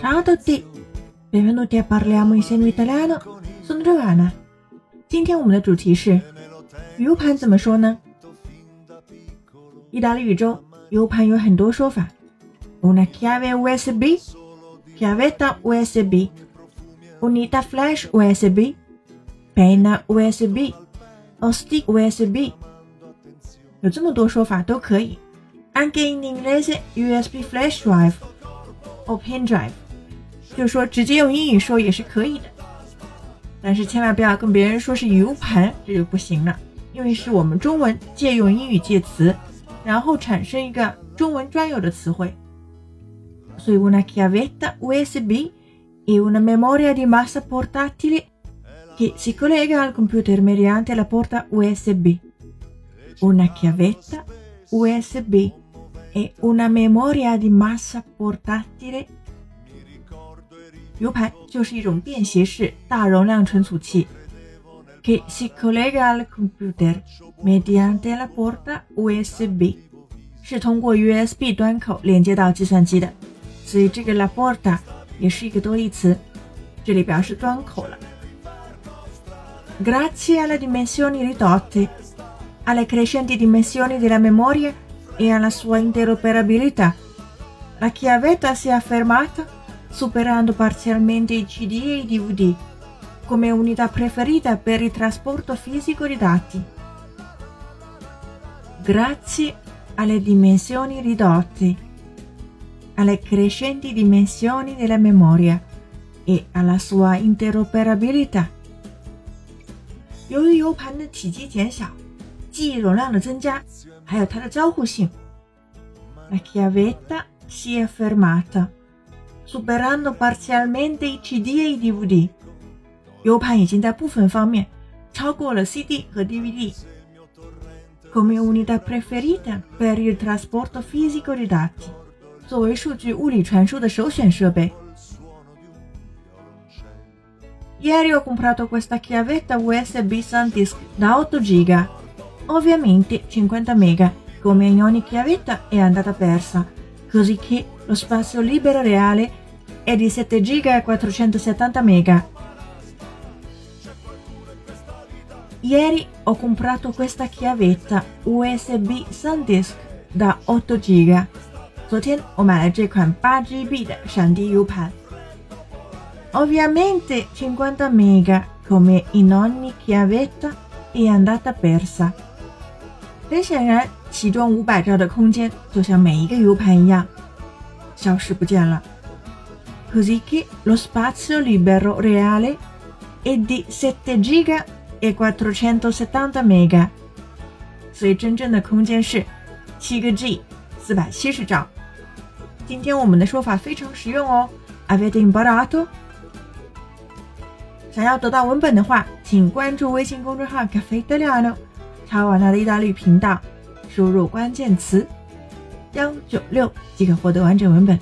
Ciao a tutti, benvenuti a Parliamo insieme italiano. Sono Giovanna。今天我们的主题是 U 盘怎么说呢？意大利语中 U 盘有很多说法：una chiave USB、chiavetta USB、unita flash USB、penna USB、o stick USB，有这么多说法都可以。Anche in inglese USB flash drive o pen drive。就是说直接用英语说也是可以的，但是千万不要跟别人说是 U 盘，这就不行了，因为是我们中文借用英语介词，然后产生一个中文专有的词汇。所以 una chiavetta USB è una memoria di massa portatile che si collega al computer mediante la porta USB. Una chiavetta USB è una memoria di massa portatile U 盘就是一种便携式大容量存储器，che si collega al computer mediante la porta USB，是通过 USB 端口连接到计算机的。所以这个 la porta 也是一个多义词，这里表示端口了。Grazie alle dimensioni ridotte, alle crescenti dimensioni della memoria e alla sua interoperabilità, la chiavetta si è affermata superando parzialmente i CD e i DVD come unità preferita per il trasporto fisico di dati. Grazie alle dimensioni ridotte, alle crescenti dimensioni della memoria e alla sua interoperabilità. 由于 U 盘的体积减小，记忆容量的增加，还有它的交互性，la chiavetta si è fermata superando parzialmente i CD e i DVD。U 盘已经在部分方面超过了 CD 和 DVD。Come unità preferita per il trasporto fisico di dati， 作为数据物理传输的首选设备。Ieri ho comprato questa chiavetta USB SanDisk da 8 GB. Ovviamente 50 MB, come in ogni chiavetta, è andata persa, così che lo spazio libero reale è di 7 GB e 470 MB. Ieri ho comprato questa chiavetta USB SanDisk da 8 GB. 昨天我买了这款8 GB 的闪迪 U 盘。Ovviamente cinquanta mega come in ogni chiavetta è andata persa. 很显然，其中五百兆的空间就像每一个 U 盘一样，消失不见了。così che lo spazio libero reale è di 7 giga e 470 mega，所以真正的空间是七个 G，四百七十兆。今天我们的说法非常实用哦，avete imparato？想要得到文本的话，请关注微信公众号 “Cafe Italiano”，查瓦纳的意大利频道，输入关键词幺九六即可获得完整文本。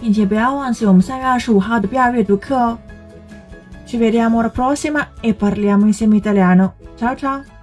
并且不要忘记我们三月二十五号的第二阅读课哦。Ci vediamo la prossima e parliamo insieme italiano. Ciao ciao!